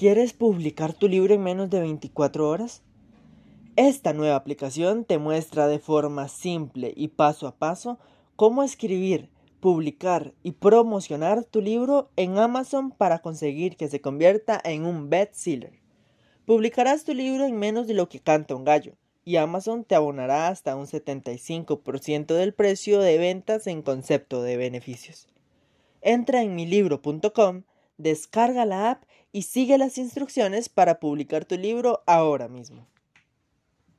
¿Quieres publicar tu libro en menos de 24 horas? Esta nueva aplicación te muestra de forma simple y paso a paso cómo escribir, publicar y promocionar tu libro en Amazon para conseguir que se convierta en un bestseller. Publicarás tu libro en menos de lo que canta un gallo y Amazon te abonará hasta un 75% del precio de ventas en concepto de beneficios. Entra en milibro.com, descarga la app y sigue las instrucciones para publicar tu libro ahora mismo.